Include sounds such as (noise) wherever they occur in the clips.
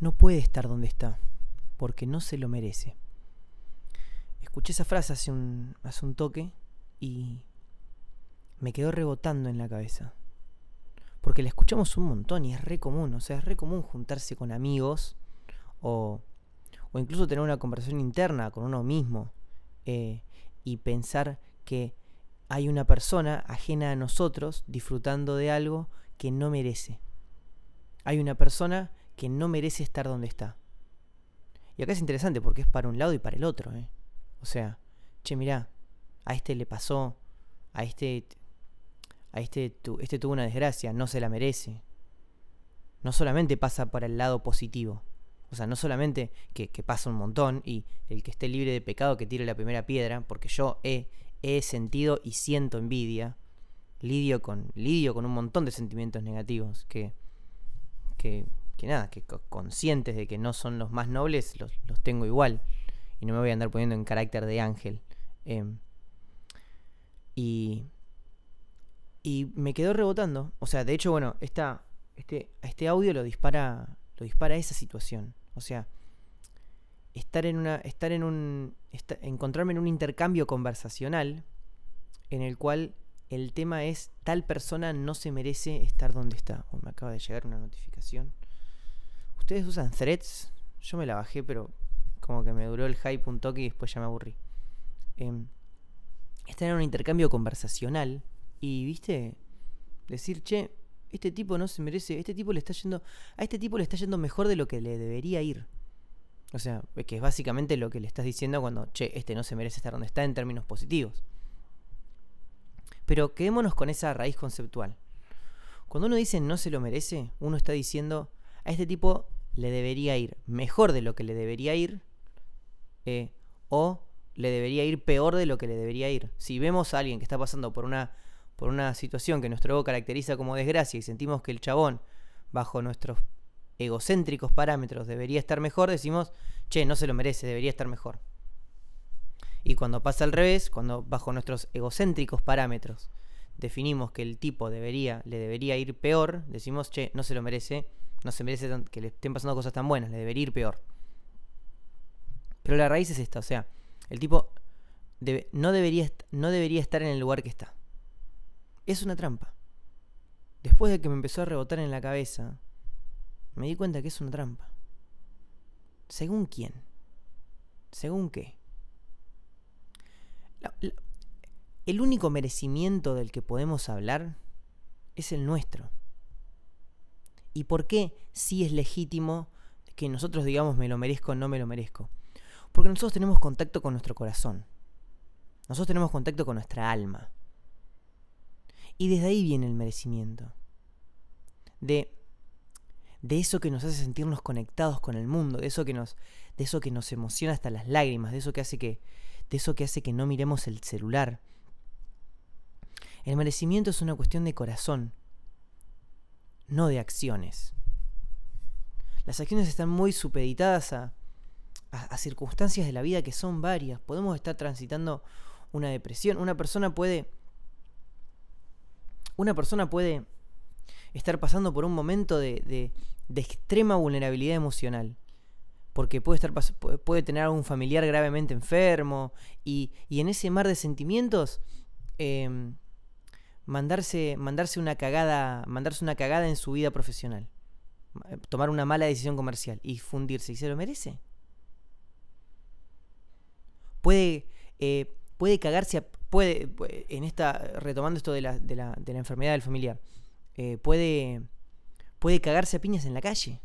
no puede estar donde está, porque no se lo merece. Escuché esa frase hace un, toque y me quedó rebotando en la cabeza. Porque la escuchamos un montón y es re común, o sea, es re común juntarse con amigos o, o incluso tener una conversación interna con uno mismo eh, y pensar que hay una persona ajena a nosotros disfrutando de algo que no merece. Hay una persona que no merece estar donde está. Y acá es interesante porque es para un lado y para el otro. ¿eh? O sea, che, mirá, a este le pasó, a este, a este, este tuvo una desgracia, no se la merece. No solamente pasa para el lado positivo. O sea, no solamente que, que pasa un montón y el que esté libre de pecado que tire la primera piedra, porque yo he, he sentido y siento envidia, lidio con, lidio con un montón de sentimientos negativos que, que, que nada, que conscientes de que no son los más nobles, los, los, tengo igual. Y no me voy a andar poniendo en carácter de ángel. Eh, y, y me quedó rebotando. O sea, de hecho, bueno, esta, este, este audio lo dispara, lo dispara esa situación. O sea, estar en una, estar en un, encontrarme en un intercambio conversacional en el cual el tema es tal persona no se merece estar donde está. Me acaba de llegar una notificación. ¿Ustedes usan threads? Yo me la bajé, pero como que me duró el hype un toque y después ya me aburrí. Eh, estar en un intercambio conversacional y, viste, decir, che, este tipo no se merece, este tipo le está yendo, a este tipo le está yendo mejor de lo que le debería ir. O sea, que es básicamente lo que le estás diciendo cuando, che, este no se merece estar donde está en términos positivos. Pero quedémonos con esa raíz conceptual. Cuando uno dice no se lo merece, uno está diciendo a este tipo le debería ir mejor de lo que le debería ir, eh, o le debería ir peor de lo que le debería ir. Si vemos a alguien que está pasando por una, por una situación que nuestro ego caracteriza como desgracia y sentimos que el chabón, bajo nuestros egocéntricos parámetros, debería estar mejor, decimos, che, no se lo merece, debería estar mejor. Y cuando pasa al revés, cuando bajo nuestros egocéntricos parámetros definimos que el tipo debería, le debería ir peor, decimos, che, no se lo merece, no se merece que le estén pasando cosas tan buenas, le debería ir peor. Pero la raíz es esta, o sea, el tipo debe, no, debería, no debería estar en el lugar que está. Es una trampa. Después de que me empezó a rebotar en la cabeza, me di cuenta que es una trampa. ¿Según quién? ¿Según qué? La, la, el único merecimiento del que podemos hablar es el nuestro. ¿Y por qué sí es legítimo que nosotros digamos me lo merezco o no me lo merezco? Porque nosotros tenemos contacto con nuestro corazón. Nosotros tenemos contacto con nuestra alma. Y desde ahí viene el merecimiento. De, de eso que nos hace sentirnos conectados con el mundo, de eso que nos, de eso que nos emociona hasta las lágrimas, de eso que hace que, de eso que hace que no miremos el celular. El merecimiento es una cuestión de corazón, no de acciones. Las acciones están muy supeditadas a, a, circunstancias de la vida que son varias. Podemos estar transitando una depresión. Una persona puede. Una persona puede estar pasando por un momento de, de, de extrema vulnerabilidad emocional. Porque puede, estar, puede tener a un familiar gravemente enfermo. Y, y en ese mar de sentimientos. Eh, mandarse, mandarse una cagada. Mandarse una cagada en su vida profesional. Tomar una mala decisión comercial y fundirse. ¿Y se lo merece? puede, eh, puede cagarse, a, puede, en esta, retomando esto de la, de la, de la enfermedad del familiar, eh, puede, puede cagarse a piñas en la calle.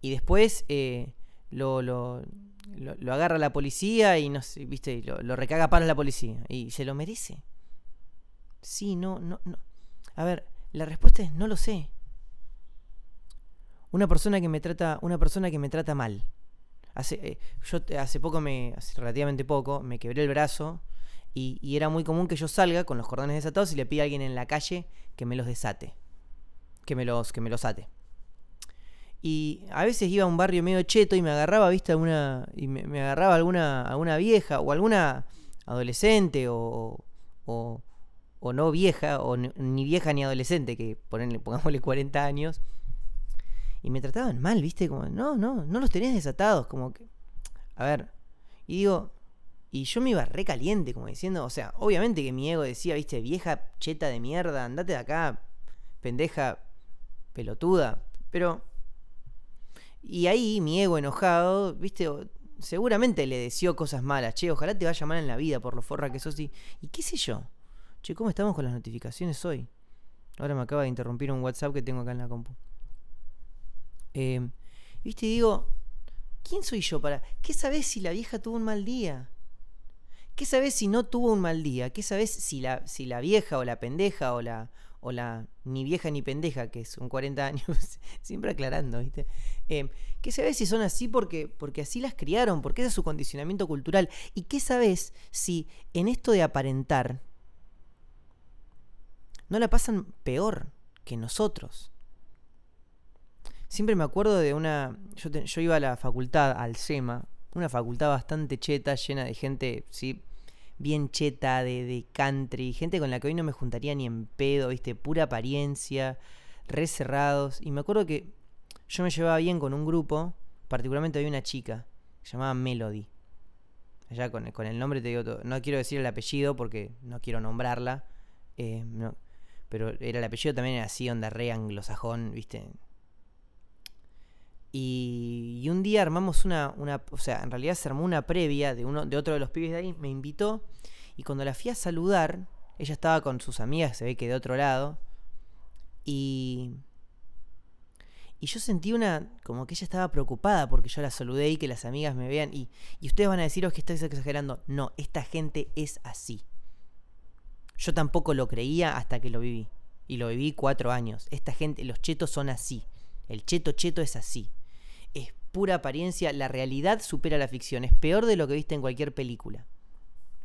Y después eh, lo, lo, lo, lo, agarra la policía y no viste, lo, lo recaga para la policía. Y se lo merece. Sí, no, no, no. A ver, la respuesta es no lo sé. Una persona que me trata, una persona que me trata mal Hace, eh, yo hace poco, me, hace relativamente poco, me quebré el brazo y, era muy común que yo salga con los cordones desatados y le pida a alguien en la calle que me los desate, que me los, que me los ate. Y a veces iba a un barrio medio cheto y me agarraba, viste, alguna, y me, me agarraba alguna, alguna vieja o alguna adolescente o, o, o no vieja, o ni vieja ni adolescente, que ponerle, pongámosle 40 años. y me trataban mal, ¿viste? Como, no, no, no los tenías desatados, como que... A ver, y digo, y yo me iba recaliente, como diciendo, o sea, obviamente que mi ego decía, viste, vieja cheta de mierda, andate de acá, pendeja, pelotuda. Pero. Y ahí mi ego enojado, viste, seguramente le deseó cosas malas. Che, ojalá te vaya mal en la vida por lo forra que sos. Y, y qué sé yo. ¿Cómo estamos con las notificaciones hoy? Ahora me acaba de interrumpir un WhatsApp que tengo acá en la compu. Eh, viste, digo, ¿quién soy yo para.? ¿Qué sabes si la vieja tuvo un mal día? ¿Qué sabes si no tuvo un mal día? ¿Qué sabes si la, si la vieja o la pendeja o la, o la ni vieja ni pendeja, que son 40 años, (laughs) siempre aclarando, ¿viste? Eh, ¿Qué sabes si son así porque, porque así las criaron? Porque ese es su condicionamiento cultural. ¿Y qué sabes si en esto de aparentar no la pasan peor que nosotros? Siempre me acuerdo de una... Yo, iba a la facultad, al SEMA, una facultad bastante cheta, llena de gente, sí, bien cheta, de, de country, gente con la que hoy no me juntaría ni en pedo, viste, pura apariencia, re cerrados. Y me acuerdo que yo me llevaba bien con un grupo, particularmente había una chica, se llamaba Melody. Allá con, con el nombre te digo todo. No quiero decir el apellido porque no quiero nombrarla. Eh, no, pero era el apellido también era así, onda re anglosajón, viste, y, un día armamos una, una, o sea, en realidad se armó una previa de, uno, de otro de los pibes de ahí, me invitó y cuando la fui a saludar, ella estaba con sus amigas, se ve que de otro lado, y, y yo sentí una, como que ella estaba preocupada porque yo la saludé y que las amigas me vean, y, y ustedes van a deciros que estoy exagerando, no, esta gente es así. Yo tampoco lo creía hasta que lo viví. Y lo viví cuatro años. Esta gente, los chetos son así. El cheto cheto es así pura apariencia, la realidad supera la ficción. Es peor de lo que viste en cualquier película.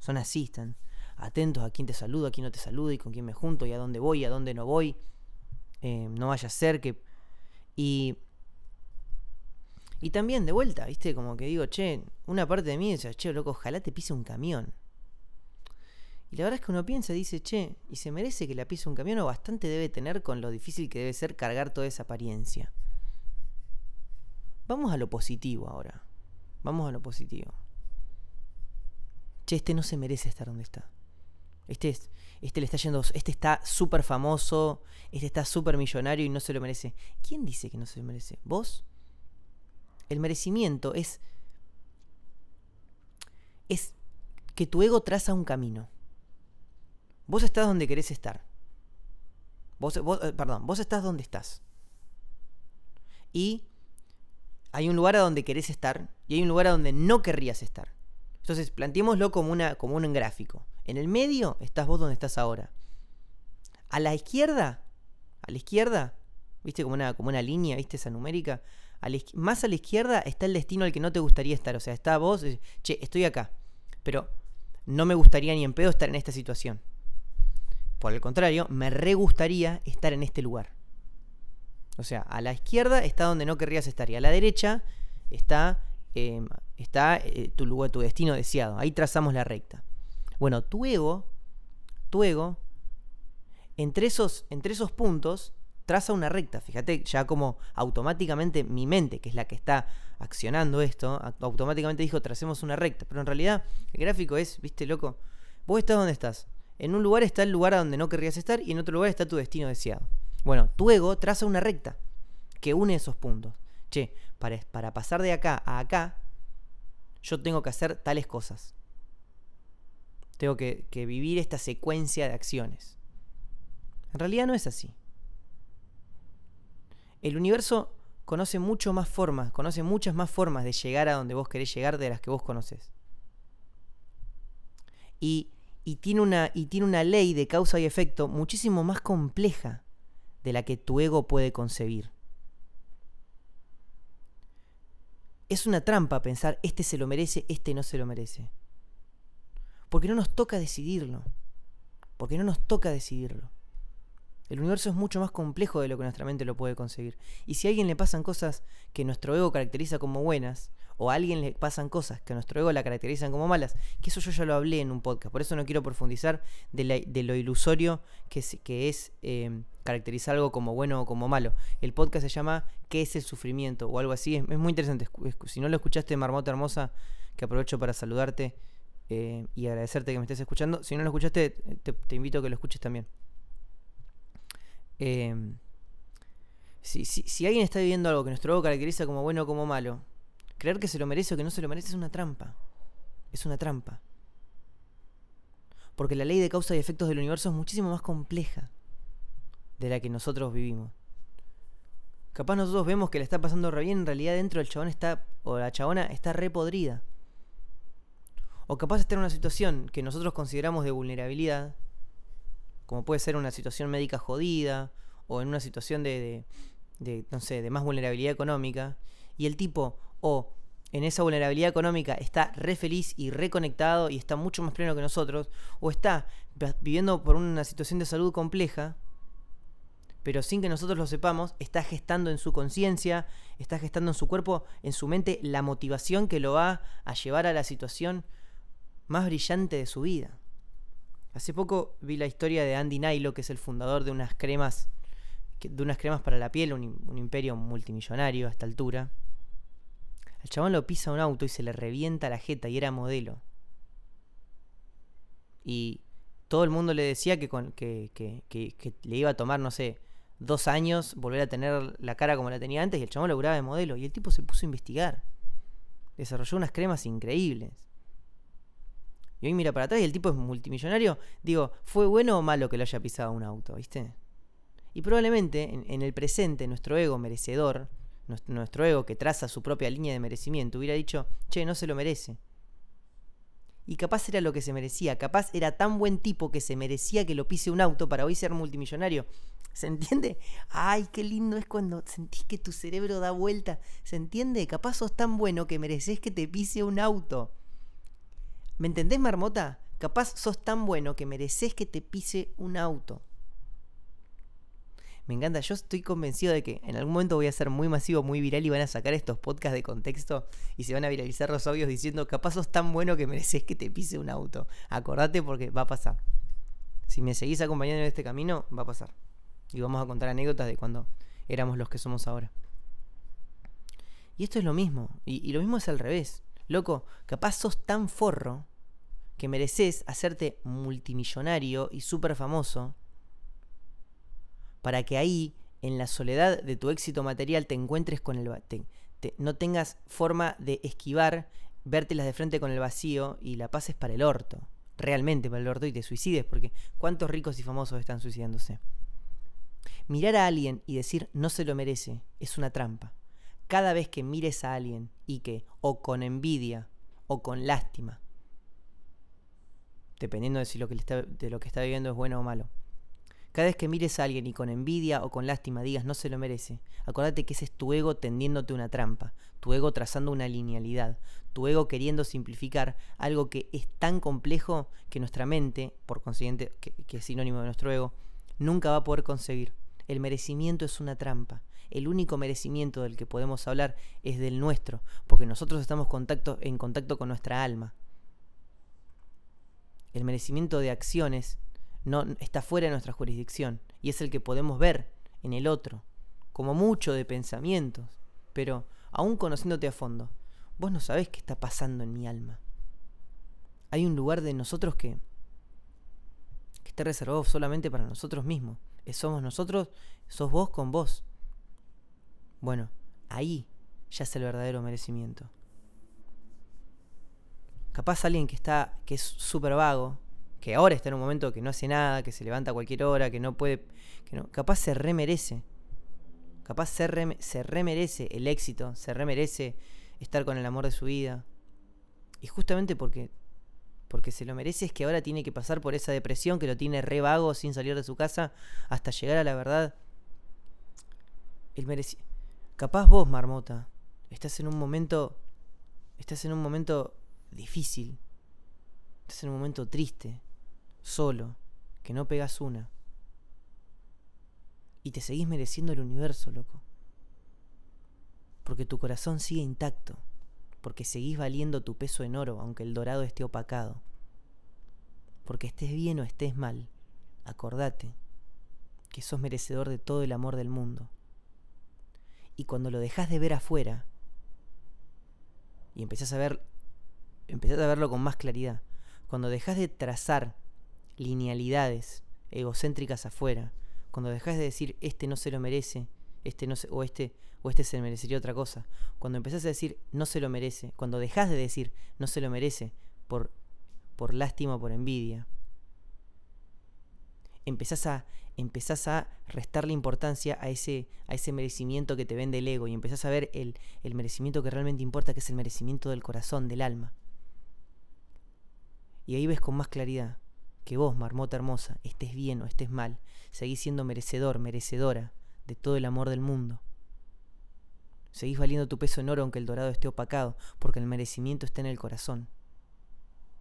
Son así, están atentos a quién te saluda, a quién no te saluda y con quién me junto y a dónde voy y a dónde no voy. Eh, no vaya a ser que... Y... Y también de vuelta, ¿viste? Como que digo, che, una parte de mí dice, che, loco, ojalá te pise un camión. Y la verdad es que uno piensa, dice, che, ¿y se merece que la pise un camión o bastante debe tener con lo difícil que debe ser cargar toda esa apariencia? Vamos a lo positivo ahora. Vamos a lo positivo. Che, este no se merece estar donde está. Este, este le está yendo. Este está súper famoso. Este está súper millonario y no se lo merece. ¿Quién dice que no se lo merece? ¿Vos? El merecimiento es. Es que tu ego traza un camino. Vos estás donde querés estar. Vos, eh, perdón, vos estás donde estás. Y hay un lugar a donde querés estar y hay un lugar a donde no querrías estar. Entonces, planteémoslo como, una, como un gráfico. En el medio estás vos donde estás ahora. A la izquierda, a la izquierda, viste como una, como una línea, viste esa numérica. más a la izquierda está el destino al que no te gustaría estar. O sea, está vos, che, estoy acá. Pero no me gustaría ni en pedo estar en esta situación. Por el contrario, me re gustaría estar en este lugar. O sea, a la izquierda está donde no querrías estar y a la derecha está, em, está eh, tu lugar, tu destino deseado. Ahí trazamos la recta. Bueno, tu ego, tu ego, entre esos, entre esos puntos traza una recta. Fíjate, ya como automáticamente mi mente, que es la que está accionando esto, automáticamente dijo tracemos una recta. Pero en realidad el gráfico es, viste, loco, vos estás donde estás. En un lugar está el lugar a donde no querrías estar y en otro lugar está tu destino deseado. Bueno, tu ego traza una recta que une esos puntos. Che, para, para pasar de acá a acá, yo tengo que hacer tales cosas. Tengo que, que vivir esta secuencia de acciones. En realidad no es así. El universo conoce mucho más formas, conoce muchas más formas de llegar a donde vos querés llegar de las que vos conoces. Y, y, tiene una, y tiene una ley de causa y efecto muchísimo más compleja de la que tu ego puede concebir. Es una trampa pensar, este se lo merece, este no se lo merece. Porque no nos toca decidirlo. Porque no nos toca decidirlo. El universo es mucho más complejo de lo que nuestra mente lo puede conseguir. Y si a alguien le pasan cosas que nuestro ego caracteriza como buenas, o a alguien le pasan cosas que a nuestro ego la caracterizan como malas, que eso yo ya lo hablé en un podcast, por eso no quiero profundizar de, lo ilusorio que es, que es em, caracterizar algo como bueno o como malo. El podcast se llama ¿Qué es el sufrimiento? o algo así, es, muy interesante. Si no lo escuchaste, Marmota Hermosa, que aprovecho para saludarte eh, y agradecerte que me estés escuchando. Si no lo escuchaste, te, invito a que lo escuches también. Em, si, si, alguien está viviendo algo que nuestro ego caracteriza como bueno o como malo, creer que se lo merece o que no se lo merece es una trampa. Es una trampa. Porque la ley de causa y efectos del universo es muchísimo más compleja de la que nosotros vivimos. Capaz nosotros vemos que le está pasando re bien, en realidad dentro del chabón está, o la chabona está re podrida. O capaz está en una situación que nosotros consideramos de vulnerabilidad, como puede ser una situación médica jodida, o en una situación de, de, no sé, de más vulnerabilidad económica, y el tipo o en esa vulnerabilidad económica está re feliz y reconectado y está mucho más pleno que nosotros, o está viviendo por una situación de salud compleja, pero sin que nosotros lo sepamos, está gestando en su conciencia, está gestando en su cuerpo, en su mente, la motivación que lo va a llevar a la situación más brillante de su vida. Hace poco vi la historia de Andy Nailo, que es el fundador de unas cremas de unas cremas para la piel, un, imperio multimillonario a esta altura. El chabón lo pisa un auto y se le revienta la jeta y era modelo. Y todo el mundo le decía que, con, que, que, le iba a tomar, no sé, dos años volver a tener la cara como la tenía antes y el chabón lo curaba de modelo. Y el tipo se puso a investigar. Desarrolló unas cremas increíbles. Y hoy mira para atrás y el tipo es multimillonario. Digo, ¿fue bueno o malo que lo haya pisado un auto, viste? Y probablemente en, el presente nuestro ego merecedor, nuestro, ego que traza su propia línea de merecimiento, hubiera dicho, che, no se lo merece. Y capaz era lo que se merecía, capaz era tan buen tipo que se merecía que lo pise un auto para hoy ser multimillonario. ¿Se entiende? Ay, qué lindo es cuando sentís que tu cerebro da vuelta. ¿Se entiende? Capaz sos tan bueno que mereces que te pise un auto. ¿Me entendés, marmota? Capaz sos tan bueno que mereces que te pise un auto. Me encanta, yo estoy convencido de que en algún momento voy a ser muy masivo, muy viral y van a sacar estos podcasts de contexto y se van a viralizar los audios diciendo, capaz sos tan bueno que mereces que te pise un auto. Acordate porque va a pasar. Si me seguís acompañando en este camino, va a pasar. Y vamos a contar anécdotas de cuando éramos los que somos ahora. Y esto es lo mismo. Y, y lo mismo es al revés. Loco, capaz sos tan forro que mereces hacerte multimillonario y súper famoso para que ahí, en la soledad de tu éxito material, te encuentres con el... Te, no tengas forma de esquivar, vértelas de frente con el vacío y la pases para el orto. Realmente para el orto y te suicides, porque ¿cuántos ricos y famosos están suicidándose? Mirar a alguien y decir no se lo merece es una trampa. Cada vez que mires a alguien y que, o con envidia, o con lástima, dependiendo de si lo que, está, lo que está viviendo es bueno o malo, cada vez que mires a alguien y con envidia o con lástima digas no se lo merece, acordate que ese es tu ego tendiéndote una trampa, tu ego trazando una linealidad, tu ego queriendo simplificar algo que es tan complejo que nuestra mente, por consiguiente, que, es sinónimo de nuestro ego, nunca va a poder conseguir. El merecimiento es una trampa. El único merecimiento del que podemos hablar es del nuestro, porque nosotros estamos en contacto con nuestra alma. El merecimiento de acciones no está fuera de nuestra jurisdicción y es el que podemos ver en el otro, como mucho de pensamientos, pero aún conociéndote a fondo, vos no sabés qué está pasando en mi alma. Hay un lugar de nosotros que, está reservado solamente para nosotros mismos. Somos nosotros, sos vos con vos. Bueno, ahí ya es el verdadero merecimiento. Capaz alguien que está, que es súper vago, que ahora está en un momento que no hace nada, que se levanta a cualquier hora, que no puede, que no, capaz se remerece. Capaz se, se remerece el éxito, se remerece estar con el amor de su vida. Y justamente porque porque se lo merece es que ahora tiene que pasar por esa depresión que lo tiene re vago sin salir de su casa hasta llegar a la verdad. El merece Capaz vos, marmota, estás en un momento estás en un momento difícil. Estás en un momento triste solo, que no pegas una. Y te seguís mereciendo el universo, loco. Porque tu corazón sigue intacto. porque seguís valiendo tu peso en oro aunque el dorado esté opacado. Porque estés bien o estés mal, acordate que sos merecedor de todo el amor del mundo. Y cuando lo dejas de ver afuera y empezás a ver empezás a verlo con más claridad, cuando dejas de trazar linealidades egocéntricas afuera, cuando dejas de decir este no se lo merece, este no se, o este o este se merecería otra cosa, cuando empezás a decir no se lo merece, cuando dejas de decir no se lo merece por por lástima o por envidia, empezás a empezás a restarle importancia a ese, a ese merecimiento que te vende el ego y empezás a ver el, el merecimiento que realmente importa, que es el merecimiento del corazón, del alma. Y ahí ves con más claridad que vos, marmota hermosa, estés bien o estés mal, seguís siendo merecedor, merecedora de todo el amor del mundo. Seguís valiendo tu peso en oro aunque el dorado esté opacado, porque el merecimiento está en el corazón.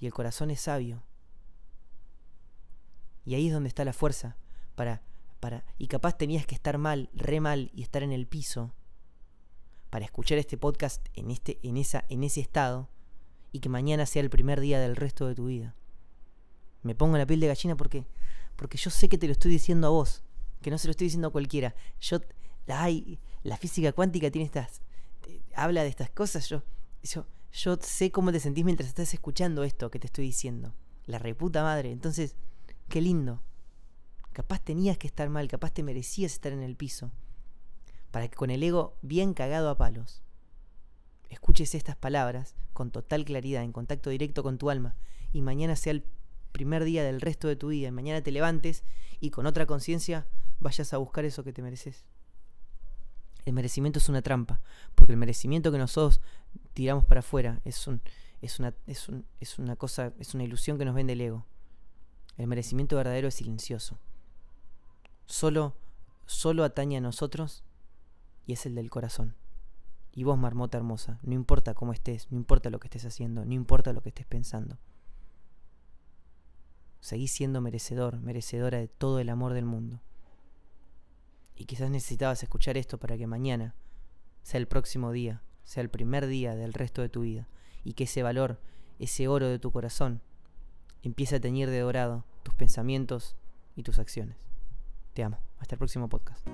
Y el corazón es sabio. Y ahí es donde está la fuerza para para y capaz tenías que estar mal, re mal y estar en el piso para escuchar este podcast en este en esa en ese estado y que mañana sea el primer día del resto de tu vida. Me pongo la piel de gallina porque, porque yo sé que te lo estoy diciendo a vos, que no se lo estoy diciendo a cualquiera. Yo, ay, la física cuántica tiene estas, habla de estas cosas. Yo, yo, yo sé cómo te sentís mientras estás escuchando esto que te estoy diciendo. La reputa madre. Entonces, qué lindo. Capaz tenías que estar mal, capaz te merecías estar en el piso. Para que con el ego bien cagado a palos escuches estas palabras con total claridad, en contacto directo con tu alma, y mañana sea el primer día del resto de tu vida, mañana te levantes y con otra conciencia vayas a buscar eso que te mereces. El merecimiento es una trampa, porque el merecimiento que nosotros tiramos para afuera es, un, es, una, es, un, es una cosa, es una ilusión que nos vende el ego. El merecimiento verdadero es silencioso. Solo, solo atañe a nosotros y es el del corazón. Y vos, marmota hermosa, no importa cómo estés, no importa lo que estés haciendo, no importa lo que estés pensando. Seguís siendo merecedor, merecedora de todo el amor del mundo. Y quizás necesitabas escuchar esto para que mañana sea el próximo día, sea el primer día del resto de tu vida, y que ese valor, ese oro de tu corazón, empiece a teñir de dorado tus pensamientos y tus acciones. Te amo. Hasta el próximo podcast.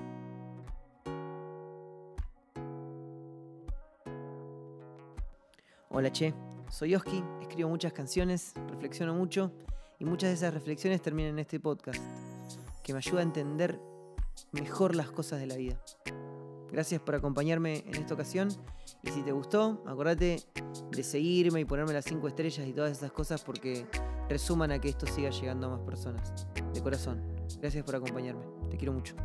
Hola Che, soy Oski, escribo muchas canciones, reflexiono mucho y muchas de esas reflexiones terminan en este podcast, que me ayuda a entender mejor las cosas de la vida. Gracias por acompañarme en esta ocasión y si te gustó, acordate de seguirme y ponerme las 5 estrellas y todas esas cosas porque resuman a que esto siga llegando a más personas. De corazón, gracias por acompañarme, te quiero mucho.